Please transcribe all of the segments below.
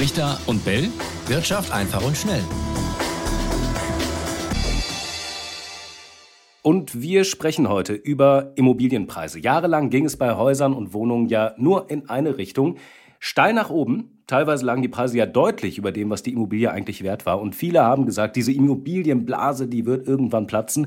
Richter und Bell. Wirtschaft einfach und schnell. Und wir sprechen heute über Immobilienpreise. Jahrelang ging es bei Häusern und Wohnungen ja nur in eine Richtung. Steil nach oben. Teilweise lagen die Preise ja deutlich über dem, was die Immobilie eigentlich wert war. Und viele haben gesagt, diese Immobilienblase, die wird irgendwann platzen.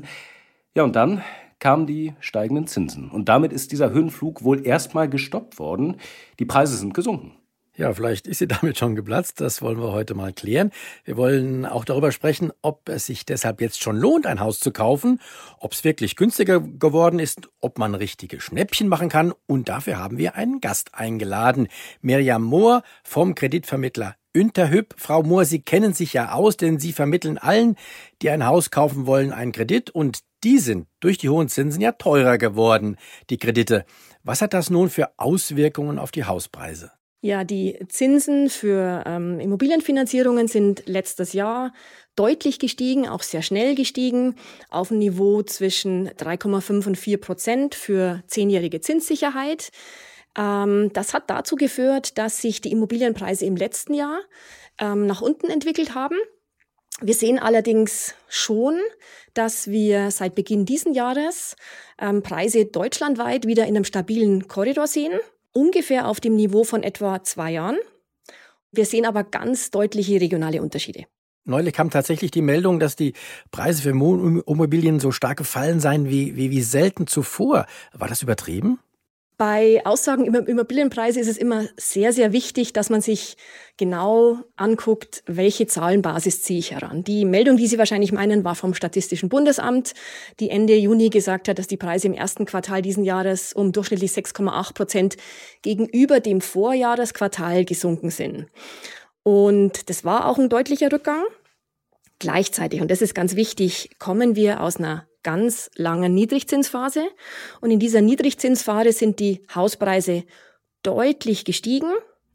Ja, und dann kamen die steigenden Zinsen. Und damit ist dieser Höhenflug wohl erstmal gestoppt worden. Die Preise sind gesunken. Ja, vielleicht ist sie damit schon geplatzt. Das wollen wir heute mal klären. Wir wollen auch darüber sprechen, ob es sich deshalb jetzt schon lohnt, ein Haus zu kaufen, ob es wirklich günstiger geworden ist, ob man richtige Schnäppchen machen kann. Und dafür haben wir einen Gast eingeladen. Mirjam Mohr vom Kreditvermittler Unterhüb. Frau Mohr, Sie kennen sich ja aus, denn Sie vermitteln allen, die ein Haus kaufen wollen, einen Kredit. Und die sind durch die hohen Zinsen ja teurer geworden, die Kredite. Was hat das nun für Auswirkungen auf die Hauspreise? Ja, die Zinsen für ähm, Immobilienfinanzierungen sind letztes Jahr deutlich gestiegen, auch sehr schnell gestiegen, auf ein Niveau zwischen 3,5 und 4 Prozent für zehnjährige Zinssicherheit. Ähm, das hat dazu geführt, dass sich die Immobilienpreise im letzten Jahr ähm, nach unten entwickelt haben. Wir sehen allerdings schon, dass wir seit Beginn diesen Jahres ähm, Preise deutschlandweit wieder in einem stabilen Korridor sehen ungefähr auf dem Niveau von etwa zwei Jahren. Wir sehen aber ganz deutliche regionale Unterschiede. Neulich kam tatsächlich die Meldung, dass die Preise für Immobilien so stark gefallen seien wie, wie, wie selten zuvor. War das übertrieben? Bei Aussagen über Immobilienpreise ist es immer sehr, sehr wichtig, dass man sich genau anguckt, welche Zahlenbasis ziehe ich heran. Die Meldung, die Sie wahrscheinlich meinen, war vom Statistischen Bundesamt, die Ende Juni gesagt hat, dass die Preise im ersten Quartal diesen Jahres um durchschnittlich 6,8 Prozent gegenüber dem Vorjahresquartal gesunken sind. Und das war auch ein deutlicher Rückgang. Gleichzeitig, und das ist ganz wichtig, kommen wir aus einer ganz langen Niedrigzinsphase. Und in dieser Niedrigzinsphase sind die Hauspreise deutlich gestiegen,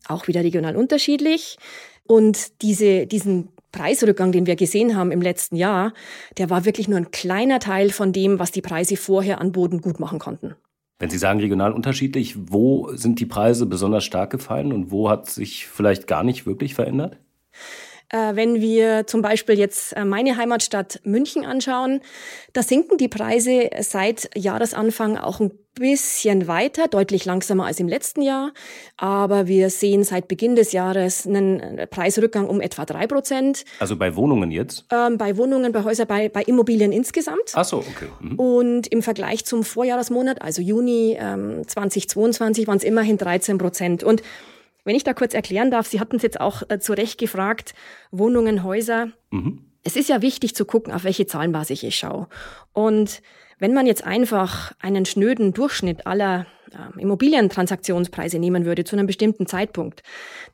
auch wieder regional unterschiedlich. Und diese, diesen Preisrückgang, den wir gesehen haben im letzten Jahr, der war wirklich nur ein kleiner Teil von dem, was die Preise vorher an Boden gut machen konnten. Wenn Sie sagen regional unterschiedlich, wo sind die Preise besonders stark gefallen und wo hat sich vielleicht gar nicht wirklich verändert? Äh, wenn wir zum Beispiel jetzt äh, meine Heimatstadt München anschauen, da sinken die Preise seit Jahresanfang auch ein bisschen weiter, deutlich langsamer als im letzten Jahr. Aber wir sehen seit Beginn des Jahres einen äh, Preisrückgang um etwa drei Prozent. Also bei Wohnungen jetzt? Ähm, bei Wohnungen, bei Häusern, bei, bei Immobilien insgesamt. Ach so, okay. Mhm. Und im Vergleich zum Vorjahresmonat, also Juni ähm, 2022, waren es immerhin 13 Prozent. Und wenn ich da kurz erklären darf, Sie hatten es jetzt auch äh, zu Recht gefragt, Wohnungen, Häuser. Mhm. Es ist ja wichtig zu gucken, auf welche Zahlenbasis ich schaue. Und wenn man jetzt einfach einen schnöden Durchschnitt aller äh, Immobilientransaktionspreise nehmen würde zu einem bestimmten Zeitpunkt,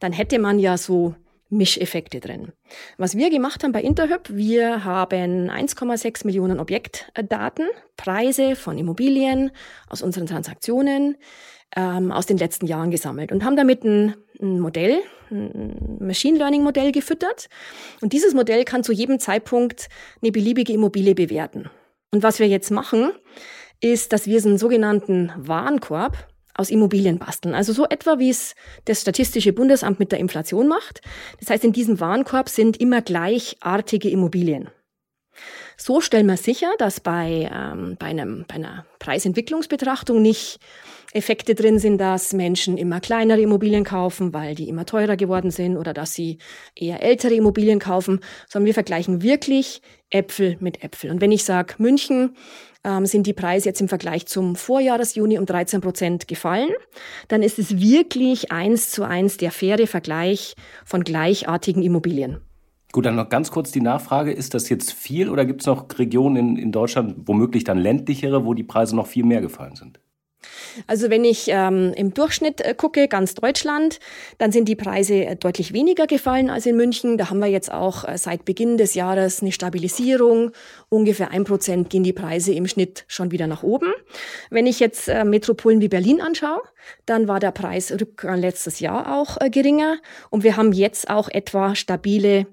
dann hätte man ja so Mischeffekte drin. Was wir gemacht haben bei Interhyp, wir haben 1,6 Millionen Objektdaten, Preise von Immobilien aus unseren Transaktionen ähm, aus den letzten Jahren gesammelt und haben damit ein, ein Modell, ein Machine Learning Modell gefüttert. Und dieses Modell kann zu jedem Zeitpunkt eine beliebige Immobilie bewerten. Und was wir jetzt machen, ist, dass wir so einen sogenannten Warenkorb aus Immobilien basteln. Also so etwa, wie es das Statistische Bundesamt mit der Inflation macht. Das heißt, in diesem Warenkorb sind immer gleichartige Immobilien. So stellen wir sicher, dass bei, ähm, bei, einem, bei einer Preisentwicklungsbetrachtung nicht Effekte drin sind, dass Menschen immer kleinere Immobilien kaufen, weil die immer teurer geworden sind oder dass sie eher ältere Immobilien kaufen, sondern wir vergleichen wirklich Äpfel mit Äpfel. Und wenn ich sage, München ähm, sind die Preise jetzt im Vergleich zum Vorjahresjuni um 13 Prozent gefallen, dann ist es wirklich eins zu eins der faire Vergleich von gleichartigen Immobilien. Gut, dann noch ganz kurz die Nachfrage, ist das jetzt viel oder gibt es noch Regionen in, in Deutschland, womöglich dann ländlichere, wo die Preise noch viel mehr gefallen sind? Also wenn ich ähm, im Durchschnitt äh, gucke, ganz Deutschland, dann sind die Preise äh, deutlich weniger gefallen als in München. Da haben wir jetzt auch äh, seit Beginn des Jahres eine Stabilisierung. Ungefähr ein Prozent gehen die Preise im Schnitt schon wieder nach oben. Wenn ich jetzt äh, Metropolen wie Berlin anschaue, dann war der Preisrückgang letztes Jahr auch äh, geringer. Und wir haben jetzt auch etwa stabile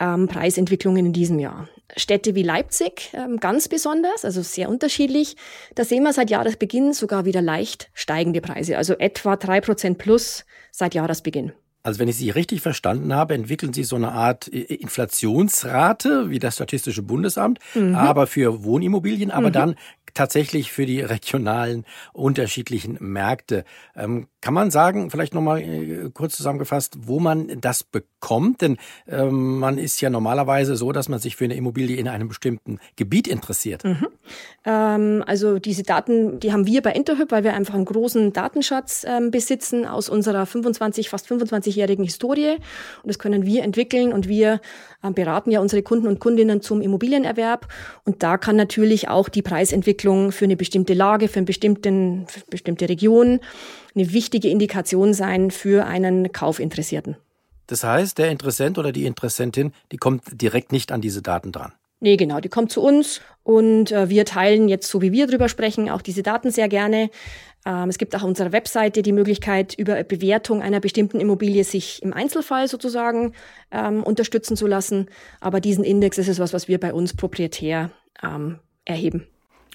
ähm, Preisentwicklungen in diesem Jahr. Städte wie Leipzig ähm, ganz besonders, also sehr unterschiedlich. Da sehen wir seit Jahresbeginn sogar wieder leicht steigende Preise, also etwa drei Prozent plus seit Jahresbeginn. Also wenn ich Sie richtig verstanden habe, entwickeln Sie so eine Art äh, Inflationsrate wie das Statistische Bundesamt, mhm. aber für Wohnimmobilien, aber mhm. dann tatsächlich für die regionalen unterschiedlichen Märkte. Ähm, kann man sagen, vielleicht nochmal äh, kurz zusammengefasst, wo man das bekommt? Denn ähm, man ist ja normalerweise so, dass man sich für eine Immobilie in einem bestimmten Gebiet interessiert. Mhm. Ähm, also diese Daten, die haben wir bei Interhyp, weil wir einfach einen großen Datenschatz ähm, besitzen aus unserer 25, fast 25-jährigen Historie. Und das können wir entwickeln und wir äh, beraten ja unsere Kunden und Kundinnen zum Immobilienerwerb. Und da kann natürlich auch die Preisentwicklung für eine bestimmte Lage, für, einen bestimmten, für eine bestimmte Region eine wichtige Indikation sein für einen Kaufinteressierten. Das heißt, der Interessent oder die Interessentin, die kommt direkt nicht an diese Daten dran. Nee, genau, die kommt zu uns und äh, wir teilen jetzt, so wie wir drüber sprechen, auch diese Daten sehr gerne. Ähm, es gibt auch auf unserer Webseite die Möglichkeit, über Bewertung einer bestimmten Immobilie sich im Einzelfall sozusagen ähm, unterstützen zu lassen. Aber diesen Index ist es was, was wir bei uns proprietär ähm, erheben.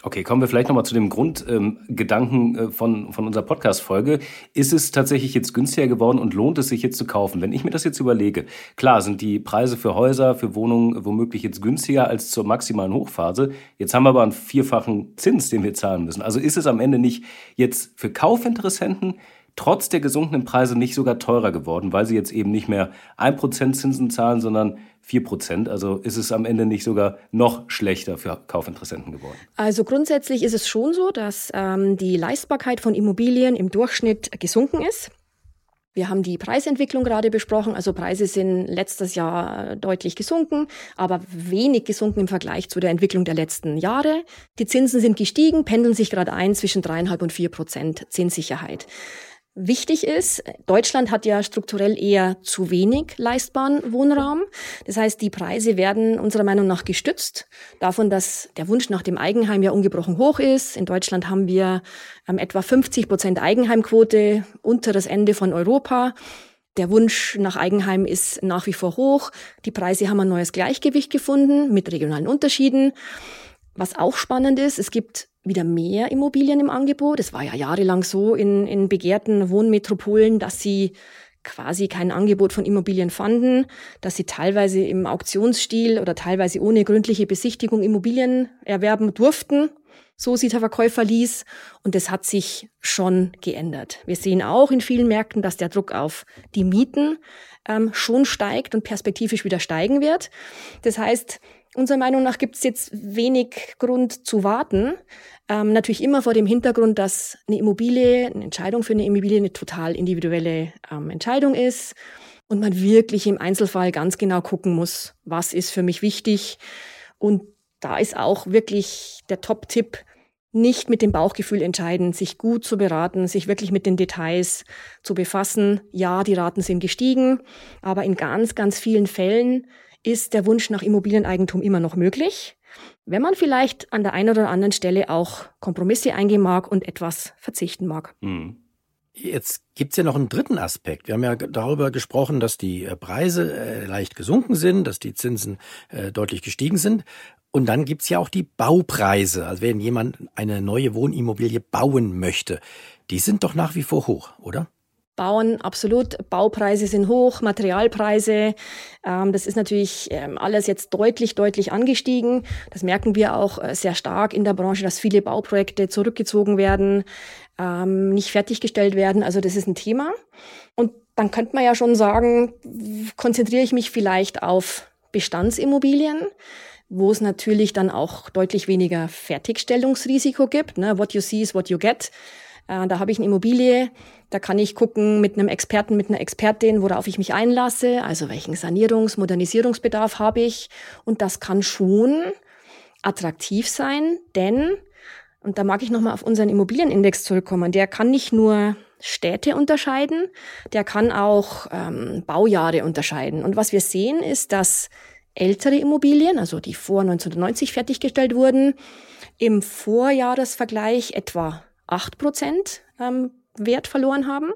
Okay, kommen wir vielleicht nochmal zu dem Grundgedanken ähm, äh, von, von unserer Podcast-Folge. Ist es tatsächlich jetzt günstiger geworden und lohnt es sich jetzt zu kaufen? Wenn ich mir das jetzt überlege, klar sind die Preise für Häuser, für Wohnungen womöglich jetzt günstiger als zur maximalen Hochphase. Jetzt haben wir aber einen vierfachen Zins, den wir zahlen müssen. Also ist es am Ende nicht jetzt für Kaufinteressenten trotz der gesunkenen Preise nicht sogar teurer geworden, weil sie jetzt eben nicht mehr 1% Zinsen zahlen, sondern 4%. Also ist es am Ende nicht sogar noch schlechter für Kaufinteressenten geworden? Also grundsätzlich ist es schon so, dass ähm, die Leistbarkeit von Immobilien im Durchschnitt gesunken ist. Wir haben die Preisentwicklung gerade besprochen. Also Preise sind letztes Jahr deutlich gesunken, aber wenig gesunken im Vergleich zu der Entwicklung der letzten Jahre. Die Zinsen sind gestiegen, pendeln sich gerade ein zwischen dreieinhalb und vier Prozent Zinssicherheit wichtig ist. Deutschland hat ja strukturell eher zu wenig leistbaren Wohnraum. Das heißt, die Preise werden unserer Meinung nach gestützt davon, dass der Wunsch nach dem Eigenheim ja ungebrochen hoch ist. In Deutschland haben wir ähm, etwa 50 Prozent Eigenheimquote, unteres Ende von Europa. Der Wunsch nach Eigenheim ist nach wie vor hoch. Die Preise haben ein neues Gleichgewicht gefunden mit regionalen Unterschieden. Was auch spannend ist, es gibt wieder mehr Immobilien im Angebot. Es war ja jahrelang so in, in begehrten Wohnmetropolen, dass sie quasi kein Angebot von Immobilien fanden, dass sie teilweise im Auktionsstil oder teilweise ohne gründliche Besichtigung Immobilien erwerben durften. So sieht der Verkäufer ließ. Und das hat sich schon geändert. Wir sehen auch in vielen Märkten, dass der Druck auf die Mieten ähm, schon steigt und perspektivisch wieder steigen wird. Das heißt, Unserer Meinung nach gibt es jetzt wenig Grund zu warten. Ähm, natürlich immer vor dem Hintergrund, dass eine Immobilie, eine Entscheidung für eine Immobilie eine total individuelle ähm, Entscheidung ist und man wirklich im Einzelfall ganz genau gucken muss, was ist für mich wichtig. Und da ist auch wirklich der Top-Tipp, nicht mit dem Bauchgefühl entscheiden, sich gut zu beraten, sich wirklich mit den Details zu befassen. Ja, die Raten sind gestiegen, aber in ganz, ganz vielen Fällen ist der Wunsch nach Immobilieneigentum immer noch möglich, wenn man vielleicht an der einen oder anderen Stelle auch Kompromisse eingehen mag und etwas verzichten mag. Mhm. Jetzt gibt's ja noch einen dritten Aspekt. Wir haben ja darüber gesprochen, dass die äh, Preise äh, leicht gesunken sind, dass die Zinsen äh, deutlich gestiegen sind. Und dann gibt's ja auch die Baupreise. Also wenn jemand eine neue Wohnimmobilie bauen möchte, die sind doch nach wie vor hoch, oder? Bauen, absolut. Baupreise sind hoch, Materialpreise. Ähm, das ist natürlich ähm, alles jetzt deutlich, deutlich angestiegen. Das merken wir auch äh, sehr stark in der Branche, dass viele Bauprojekte zurückgezogen werden, ähm, nicht fertiggestellt werden. Also das ist ein Thema. Und dann könnte man ja schon sagen, konzentriere ich mich vielleicht auf Bestandsimmobilien wo es natürlich dann auch deutlich weniger Fertigstellungsrisiko gibt. Ne? What you see is what you get. Äh, da habe ich eine Immobilie, da kann ich gucken mit einem Experten, mit einer Expertin, worauf ich mich einlasse, also welchen Sanierungs-, Modernisierungsbedarf habe ich. Und das kann schon attraktiv sein, denn, und da mag ich nochmal auf unseren Immobilienindex zurückkommen, der kann nicht nur Städte unterscheiden, der kann auch ähm, Baujahre unterscheiden. Und was wir sehen, ist, dass ältere Immobilien, also die vor 1990 fertiggestellt wurden, im Vorjahresvergleich etwa 8 Prozent ähm, Wert verloren haben.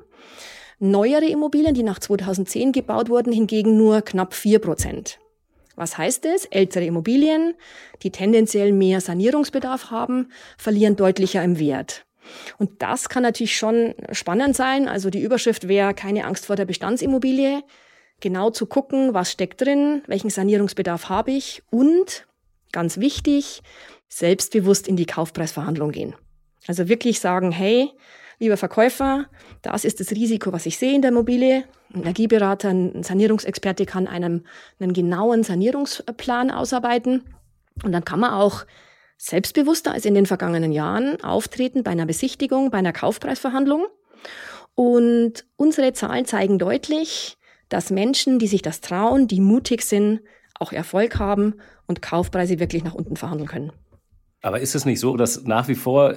Neuere Immobilien, die nach 2010 gebaut wurden, hingegen nur knapp 4 Prozent. Was heißt es? Ältere Immobilien, die tendenziell mehr Sanierungsbedarf haben, verlieren deutlicher im Wert. Und das kann natürlich schon spannend sein. Also die Überschrift wäre keine Angst vor der Bestandsimmobilie. Genau zu gucken, was steckt drin, welchen Sanierungsbedarf habe ich und, ganz wichtig, selbstbewusst in die Kaufpreisverhandlung gehen. Also wirklich sagen, hey, lieber Verkäufer, das ist das Risiko, was ich sehe in der Immobilie. Ein Energieberater, ein Sanierungsexperte kann einem einen genauen Sanierungsplan ausarbeiten. Und dann kann man auch selbstbewusster als in den vergangenen Jahren auftreten bei einer Besichtigung, bei einer Kaufpreisverhandlung. Und unsere Zahlen zeigen deutlich, dass Menschen, die sich das trauen, die mutig sind, auch Erfolg haben und Kaufpreise wirklich nach unten verhandeln können. Aber ist es nicht so, dass nach wie vor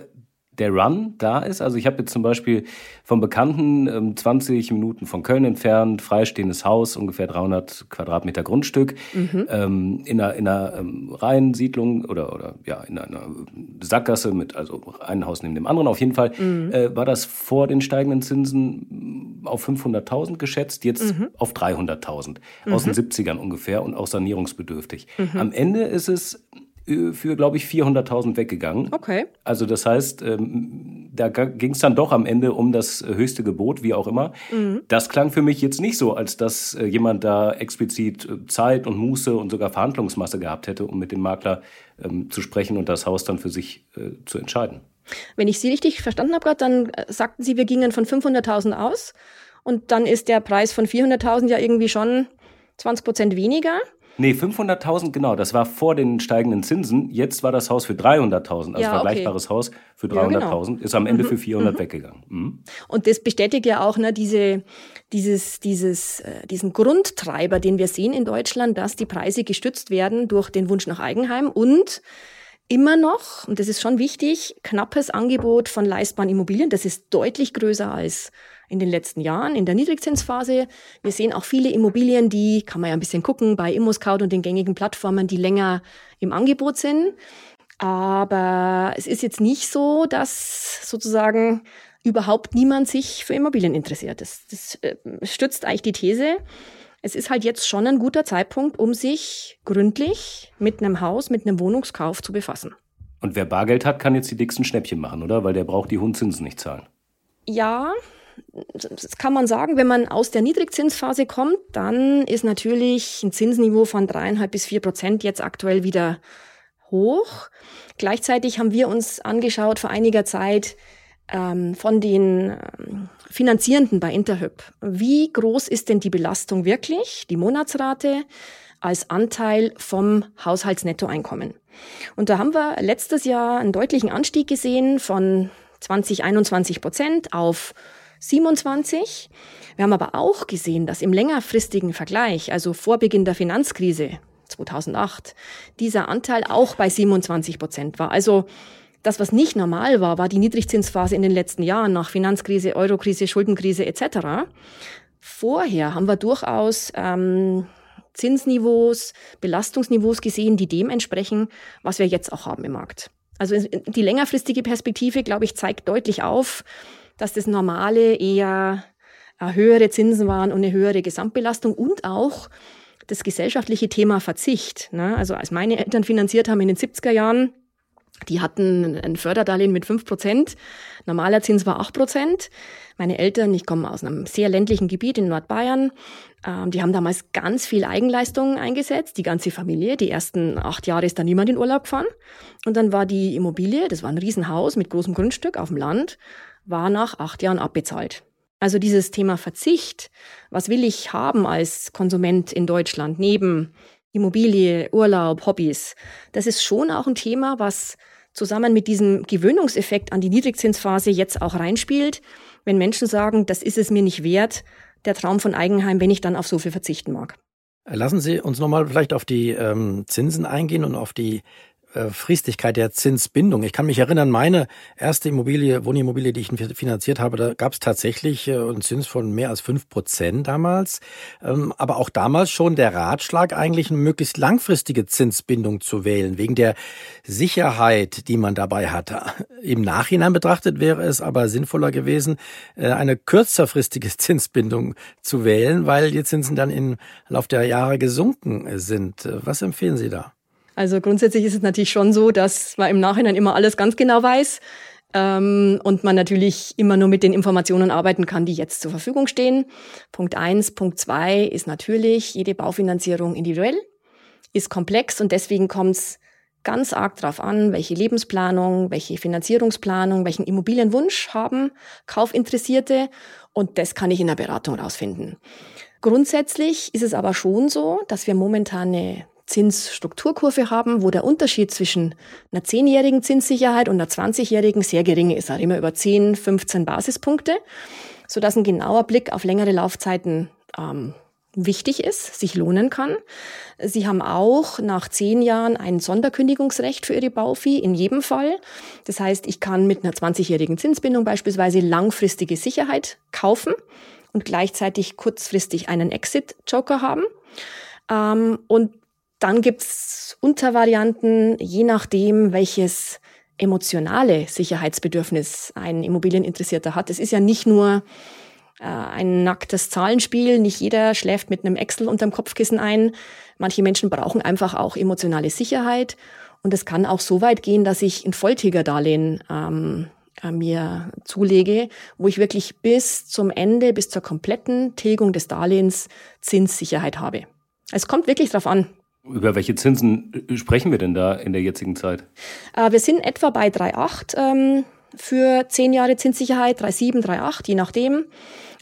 der Run da ist. Also ich habe jetzt zum Beispiel vom Bekannten ähm, 20 Minuten von Köln entfernt, freistehendes Haus, ungefähr 300 Quadratmeter Grundstück, mhm. ähm, in einer, in einer ähm, Reihensiedlung oder, oder ja, in einer Sackgasse mit, also ein Haus neben dem anderen. Auf jeden Fall mhm. äh, war das vor den steigenden Zinsen auf 500.000 geschätzt, jetzt mhm. auf 300.000. Aus den 70ern mhm. ungefähr und auch sanierungsbedürftig. Mhm. Am Ende ist es für, glaube ich, 400.000 weggegangen. Okay. Also das heißt, ähm, da ging es dann doch am Ende um das höchste Gebot, wie auch immer. Mhm. Das klang für mich jetzt nicht so, als dass äh, jemand da explizit äh, Zeit und Muße und sogar Verhandlungsmasse gehabt hätte, um mit dem Makler ähm, zu sprechen und das Haus dann für sich äh, zu entscheiden. Wenn ich Sie richtig verstanden habe gerade, dann äh, sagten Sie, wir gingen von 500.000 aus und dann ist der Preis von 400.000 ja irgendwie schon 20 Prozent weniger. Nee, 500.000, genau. Das war vor den steigenden Zinsen. Jetzt war das Haus für 300.000, also ja, vergleichbares okay. Haus für 300.000, ja, genau. ist am Ende mhm. für 400 mhm. weggegangen. Mhm. Und das bestätigt ja auch ne, diese, dieses, dieses, äh, diesen Grundtreiber, den wir sehen in Deutschland, dass die Preise gestützt werden durch den Wunsch nach Eigenheim und immer noch, und das ist schon wichtig, knappes Angebot von leistbaren Immobilien. Das ist deutlich größer als in den letzten Jahren in der Niedrigzinsphase. Wir sehen auch viele Immobilien, die, kann man ja ein bisschen gucken, bei ImmoScout und den gängigen Plattformen, die länger im Angebot sind. Aber es ist jetzt nicht so, dass sozusagen überhaupt niemand sich für Immobilien interessiert. Das, das äh, stützt eigentlich die These. Es ist halt jetzt schon ein guter Zeitpunkt, um sich gründlich mit einem Haus, mit einem Wohnungskauf zu befassen. Und wer Bargeld hat, kann jetzt die dicksten Schnäppchen machen, oder? Weil der braucht die hohen Zinsen nicht zahlen. Ja, das kann man sagen, wenn man aus der Niedrigzinsphase kommt, dann ist natürlich ein Zinsniveau von dreieinhalb bis vier Prozent jetzt aktuell wieder hoch. Gleichzeitig haben wir uns angeschaut vor einiger Zeit ähm, von den ähm, Finanzierenden bei Interhyp. Wie groß ist denn die Belastung wirklich, die Monatsrate, als Anteil vom Haushaltsnettoeinkommen? Und da haben wir letztes Jahr einen deutlichen Anstieg gesehen von 20, 21 Prozent auf 27. Wir haben aber auch gesehen, dass im längerfristigen Vergleich, also vor Beginn der Finanzkrise 2008, dieser Anteil auch bei 27 Prozent war. Also das, was nicht normal war, war die Niedrigzinsphase in den letzten Jahren nach Finanzkrise, Eurokrise, Schuldenkrise etc. Vorher haben wir durchaus ähm, Zinsniveaus, Belastungsniveaus gesehen, die dem entsprechen, was wir jetzt auch haben im Markt. Also die längerfristige Perspektive, glaube ich, zeigt deutlich auf, dass das Normale eher äh, höhere Zinsen waren und eine höhere Gesamtbelastung und auch das gesellschaftliche Thema Verzicht. Ne? Also als meine Eltern finanziert haben in den 70er Jahren, die hatten ein Förderdarlehen mit 5 Prozent. Normaler Zins war 8 Prozent. Meine Eltern, ich komme aus einem sehr ländlichen Gebiet in Nordbayern, ähm, die haben damals ganz viel Eigenleistungen eingesetzt, die ganze Familie. Die ersten acht Jahre ist da niemand in Urlaub gefahren. Und dann war die Immobilie, das war ein Riesenhaus mit großem Grundstück auf dem Land, war nach acht Jahren abbezahlt. Also dieses Thema Verzicht, was will ich haben als Konsument in Deutschland neben Immobilie, Urlaub, Hobbys, das ist schon auch ein Thema, was zusammen mit diesem Gewöhnungseffekt an die Niedrigzinsphase jetzt auch reinspielt, wenn Menschen sagen, das ist es mir nicht wert, der Traum von Eigenheim, wenn ich dann auf so viel verzichten mag. Lassen Sie uns nochmal vielleicht auf die ähm, Zinsen eingehen und auf die Fristigkeit der Zinsbindung. Ich kann mich erinnern, meine erste Immobilie, Wohnimmobilie, die ich finanziert habe, da gab es tatsächlich äh, einen Zins von mehr als fünf Prozent damals. Ähm, aber auch damals schon der Ratschlag, eigentlich eine möglichst langfristige Zinsbindung zu wählen, wegen der Sicherheit, die man dabei hatte. Im Nachhinein betrachtet wäre es aber sinnvoller gewesen, äh, eine kürzerfristige Zinsbindung zu wählen, weil die Zinsen dann im Lauf der Jahre gesunken sind. Was empfehlen Sie da? Also grundsätzlich ist es natürlich schon so, dass man im Nachhinein immer alles ganz genau weiß. Ähm, und man natürlich immer nur mit den Informationen arbeiten kann, die jetzt zur Verfügung stehen. Punkt eins. Punkt zwei ist natürlich jede Baufinanzierung individuell, ist komplex und deswegen kommt es ganz arg darauf an, welche Lebensplanung, welche Finanzierungsplanung, welchen Immobilienwunsch haben Kaufinteressierte und das kann ich in der Beratung rausfinden. Grundsätzlich ist es aber schon so, dass wir momentan eine Zinsstrukturkurve haben, wo der Unterschied zwischen einer zehnjährigen Zinssicherheit und einer 20-jährigen sehr gering ist, also immer über 10, 15 Basispunkte, sodass ein genauer Blick auf längere Laufzeiten ähm, wichtig ist, sich lohnen kann. Sie haben auch nach zehn Jahren ein Sonderkündigungsrecht für Ihre Baufi in jedem Fall. Das heißt, ich kann mit einer 20-jährigen Zinsbindung beispielsweise langfristige Sicherheit kaufen und gleichzeitig kurzfristig einen Exit-Joker haben. Ähm, und dann gibt's Untervarianten, je nachdem, welches emotionale Sicherheitsbedürfnis ein Immobilieninteressierter hat. Es ist ja nicht nur äh, ein nacktes Zahlenspiel, nicht jeder schläft mit einem Excel unterm Kopfkissen ein. Manche Menschen brauchen einfach auch emotionale Sicherheit. Und es kann auch so weit gehen, dass ich ein Volltigerdarlehen ähm, äh, mir zulege, wo ich wirklich bis zum Ende, bis zur kompletten Tilgung des Darlehens Zinssicherheit habe. Es kommt wirklich drauf an. Über welche Zinsen äh, sprechen wir denn da in der jetzigen Zeit? Äh, wir sind etwa bei 3,8 ähm, für 10 Jahre Zinssicherheit, 3,7, 3,8, je nachdem.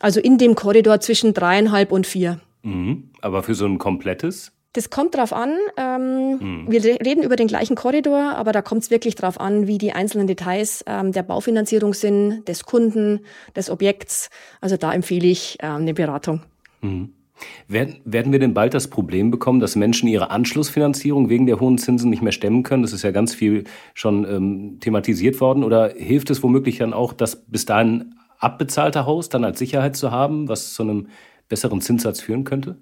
Also in dem Korridor zwischen 3,5 und 4. Mhm. Aber für so ein komplettes? Das kommt drauf an. Ähm, mhm. Wir reden über den gleichen Korridor, aber da kommt es wirklich drauf an, wie die einzelnen Details ähm, der Baufinanzierung sind, des Kunden, des Objekts. Also da empfehle ich eine Beratung. Mhm. Werden, werden wir denn bald das Problem bekommen, dass Menschen ihre Anschlussfinanzierung wegen der hohen Zinsen nicht mehr stemmen können? Das ist ja ganz viel schon ähm, thematisiert worden. Oder hilft es womöglich dann auch, das bis dahin abbezahlte Haus dann als Sicherheit zu haben, was zu einem besseren Zinssatz führen könnte?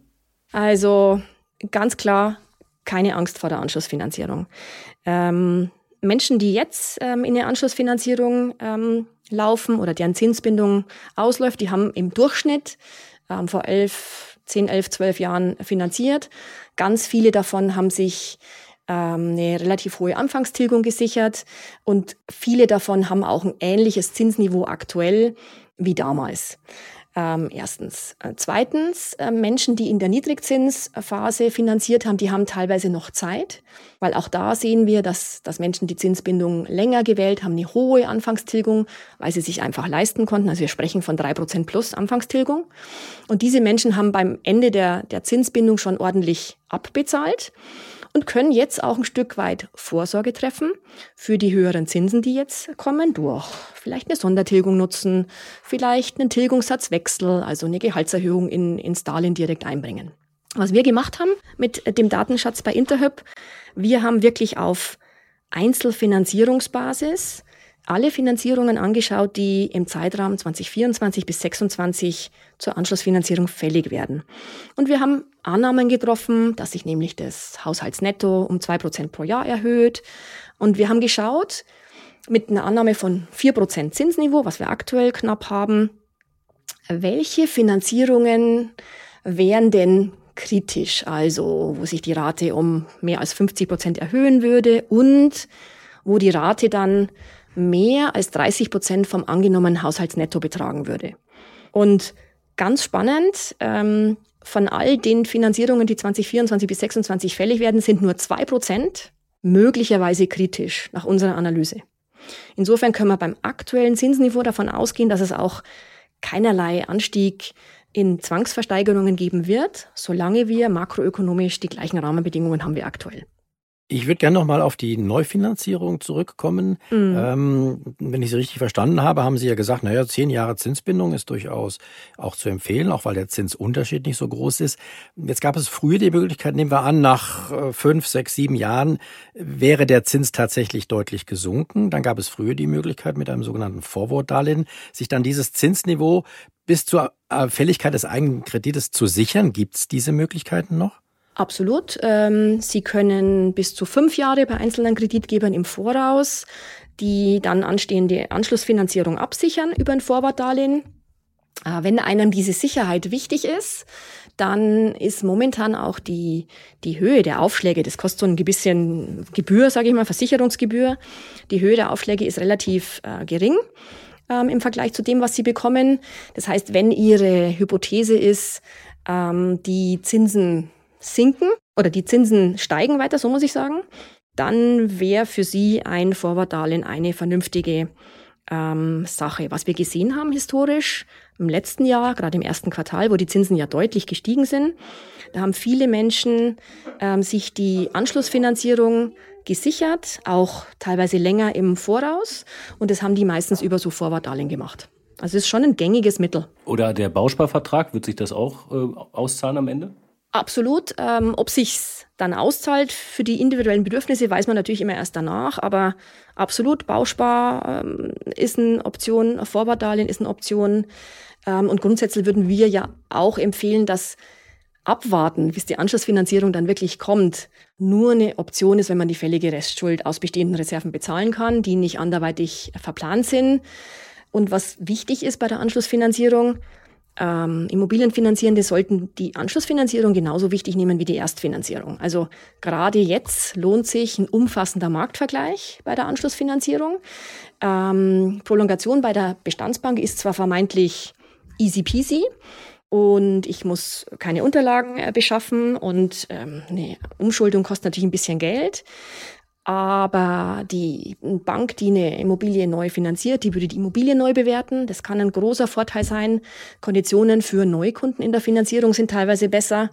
Also ganz klar keine Angst vor der Anschlussfinanzierung. Ähm, Menschen, die jetzt ähm, in der Anschlussfinanzierung ähm, laufen oder deren Zinsbindung ausläuft, die haben im Durchschnitt ähm, vor elf 10, 11, 12 Jahren finanziert. Ganz viele davon haben sich ähm, eine relativ hohe Anfangstilgung gesichert und viele davon haben auch ein ähnliches Zinsniveau aktuell wie damals. Ähm, erstens. Äh, zweitens, äh, Menschen, die in der Niedrigzinsphase finanziert haben, die haben teilweise noch Zeit, weil auch da sehen wir, dass, dass Menschen die Zinsbindung länger gewählt haben, eine hohe Anfangstilgung, weil sie sich einfach leisten konnten. Also wir sprechen von drei Prozent plus Anfangstilgung. Und diese Menschen haben beim Ende der, der Zinsbindung schon ordentlich abbezahlt und können jetzt auch ein Stück weit Vorsorge treffen für die höheren Zinsen, die jetzt kommen, durch vielleicht eine Sondertilgung nutzen, vielleicht einen Tilgungssatzwechsel, also eine Gehaltserhöhung in, ins Darlehen direkt einbringen. Was wir gemacht haben mit dem Datenschatz bei Interhyp, wir haben wirklich auf Einzelfinanzierungsbasis alle Finanzierungen angeschaut, die im Zeitraum 2024 bis 2026 zur Anschlussfinanzierung fällig werden. Und wir haben Annahmen getroffen, dass sich nämlich das Haushaltsnetto um zwei Prozent pro Jahr erhöht. Und wir haben geschaut, mit einer Annahme von vier Prozent Zinsniveau, was wir aktuell knapp haben, welche Finanzierungen wären denn kritisch, also wo sich die Rate um mehr als 50 Prozent erhöhen würde und wo die Rate dann mehr als 30 Prozent vom angenommenen Haushaltsnetto betragen würde. Und ganz spannend, ähm, von all den Finanzierungen, die 2024 bis 2026 fällig werden, sind nur zwei Prozent möglicherweise kritisch nach unserer Analyse. Insofern können wir beim aktuellen Zinsniveau davon ausgehen, dass es auch keinerlei Anstieg in Zwangsversteigerungen geben wird, solange wir makroökonomisch die gleichen Rahmenbedingungen haben wie aktuell. Ich würde gerne noch mal auf die Neufinanzierung zurückkommen. Mhm. Ähm, wenn ich Sie richtig verstanden habe, haben Sie ja gesagt, naja, zehn Jahre Zinsbindung ist durchaus auch zu empfehlen, auch weil der Zinsunterschied nicht so groß ist. Jetzt gab es früher die Möglichkeit, nehmen wir an, nach äh, fünf, sechs, sieben Jahren wäre der Zins tatsächlich deutlich gesunken. Dann gab es früher die Möglichkeit, mit einem sogenannten Vorwortdarlehen sich dann dieses Zinsniveau bis zur äh, Fälligkeit des eigenen Kredites zu sichern. Gibt es diese Möglichkeiten noch? Absolut. Ähm, Sie können bis zu fünf Jahre bei einzelnen Kreditgebern im Voraus die dann anstehende Anschlussfinanzierung absichern über ein Vorwartdarlehen. Äh, wenn einem diese Sicherheit wichtig ist, dann ist momentan auch die, die Höhe der Aufschläge, das kostet so ein bisschen Gebühr, sage ich mal, Versicherungsgebühr, die Höhe der Aufschläge ist relativ äh, gering ähm, im Vergleich zu dem, was sie bekommen. Das heißt, wenn Ihre Hypothese ist, ähm, die Zinsen sinken oder die Zinsen steigen weiter, so muss ich sagen, dann wäre für Sie ein Vorwartdarlehen eine vernünftige ähm, Sache. Was wir gesehen haben historisch im letzten Jahr, gerade im ersten Quartal, wo die Zinsen ja deutlich gestiegen sind, da haben viele Menschen ähm, sich die Anschlussfinanzierung gesichert, auch teilweise länger im Voraus. Und das haben die meistens über so Vorwartdarlehen gemacht. Also es ist schon ein gängiges Mittel. Oder der Bausparvertrag, wird sich das auch äh, auszahlen am Ende? Absolut. Ähm, ob sich's dann auszahlt für die individuellen Bedürfnisse, weiß man natürlich immer erst danach. Aber absolut, Bauspar ähm, ist eine Option, Vorwartdarlehen ist eine Option. Ähm, und grundsätzlich würden wir ja auch empfehlen, dass abwarten, bis die Anschlussfinanzierung dann wirklich kommt, nur eine Option ist, wenn man die fällige Restschuld aus bestehenden Reserven bezahlen kann, die nicht anderweitig verplant sind. Und was wichtig ist bei der Anschlussfinanzierung, ähm, Immobilienfinanzierende sollten die Anschlussfinanzierung genauso wichtig nehmen wie die Erstfinanzierung. Also gerade jetzt lohnt sich ein umfassender Marktvergleich bei der Anschlussfinanzierung. Ähm, Prolongation bei der Bestandsbank ist zwar vermeintlich easy peasy, und ich muss keine Unterlagen äh, beschaffen und ähm, eine Umschuldung kostet natürlich ein bisschen Geld. Aber die Bank, die eine Immobilie neu finanziert, die würde die Immobilie neu bewerten. Das kann ein großer Vorteil sein. Konditionen für Neukunden in der Finanzierung sind teilweise besser.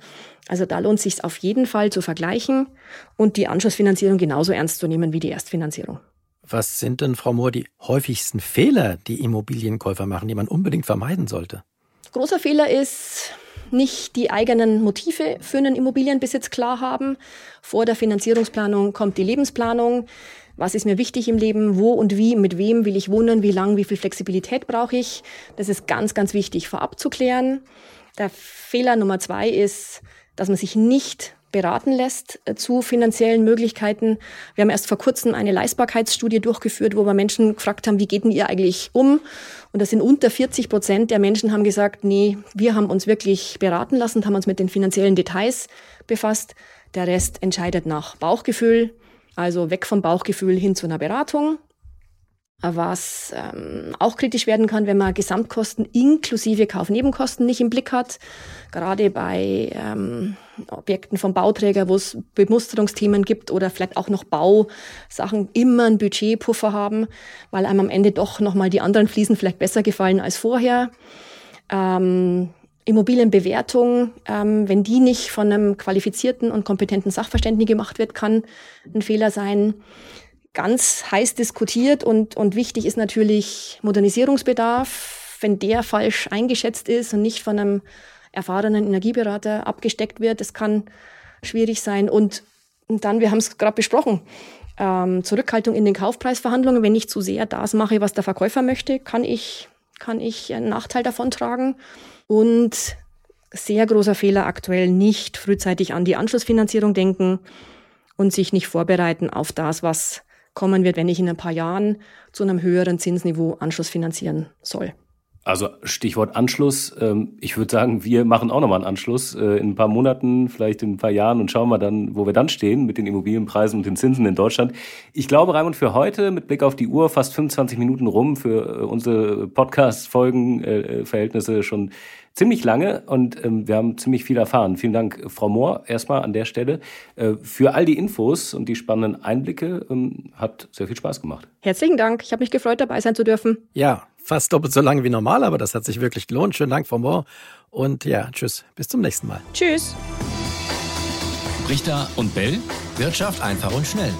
Also da lohnt es sich auf jeden Fall zu vergleichen und die Anschlussfinanzierung genauso ernst zu nehmen wie die Erstfinanzierung. Was sind denn, Frau Mohr, die häufigsten Fehler, die Immobilienkäufer machen, die man unbedingt vermeiden sollte? Großer Fehler ist, nicht die eigenen Motive für einen Immobilienbesitz klar haben. Vor der Finanzierungsplanung kommt die Lebensplanung. Was ist mir wichtig im Leben? Wo und wie? Mit wem will ich wohnen? Wie lang? Wie viel Flexibilität brauche ich? Das ist ganz, ganz wichtig vorab zu klären. Der Fehler Nummer zwei ist, dass man sich nicht beraten lässt äh, zu finanziellen Möglichkeiten. Wir haben erst vor kurzem eine Leistbarkeitsstudie durchgeführt, wo wir Menschen gefragt haben, wie geht denn ihr eigentlich um? Und das sind unter 40 Prozent der Menschen haben gesagt, nee, wir haben uns wirklich beraten lassen, haben uns mit den finanziellen Details befasst. Der Rest entscheidet nach Bauchgefühl, also weg vom Bauchgefühl hin zu einer Beratung was ähm, auch kritisch werden kann, wenn man Gesamtkosten inklusive Kaufnebenkosten nicht im Blick hat. Gerade bei ähm, Objekten vom Bauträger, wo es Bemusterungsthemen gibt oder vielleicht auch noch Bausachen, immer ein Budgetpuffer haben, weil einem am Ende doch nochmal die anderen Fliesen vielleicht besser gefallen als vorher. Ähm, Immobilienbewertung, ähm, wenn die nicht von einem qualifizierten und kompetenten Sachverständigen gemacht wird, kann ein Fehler sein ganz heiß diskutiert und, und wichtig ist natürlich Modernisierungsbedarf. Wenn der falsch eingeschätzt ist und nicht von einem erfahrenen Energieberater abgesteckt wird, das kann schwierig sein. Und, und dann, wir haben es gerade besprochen, ähm, Zurückhaltung in den Kaufpreisverhandlungen. Wenn ich zu sehr das mache, was der Verkäufer möchte, kann ich, kann ich einen Nachteil davon tragen. Und sehr großer Fehler aktuell nicht frühzeitig an die Anschlussfinanzierung denken und sich nicht vorbereiten auf das, was kommen wird, wenn ich in ein paar Jahren zu einem höheren Zinsniveau Anschluss finanzieren soll. Also Stichwort Anschluss. Ähm, ich würde sagen, wir machen auch nochmal einen Anschluss äh, in ein paar Monaten, vielleicht in ein paar Jahren und schauen mal dann, wo wir dann stehen mit den Immobilienpreisen und den Zinsen in Deutschland. Ich glaube, Raimund, für heute mit Blick auf die Uhr fast 25 Minuten rum für äh, unsere Podcast-Folgen-Verhältnisse äh, schon ziemlich lange und ähm, wir haben ziemlich viel erfahren. Vielen Dank, Frau Mohr, erstmal an der Stelle für all die Infos und die spannenden Einblicke. Ähm, hat sehr viel Spaß gemacht. Herzlichen Dank. Ich habe mich gefreut, dabei sein zu dürfen. Ja, fast doppelt so lange wie normal, aber das hat sich wirklich gelohnt. Schönen Dank, Frau Mohr. Und ja, tschüss. Bis zum nächsten Mal. Tschüss. Richter und Bell. Wirtschaft einfach und schnell.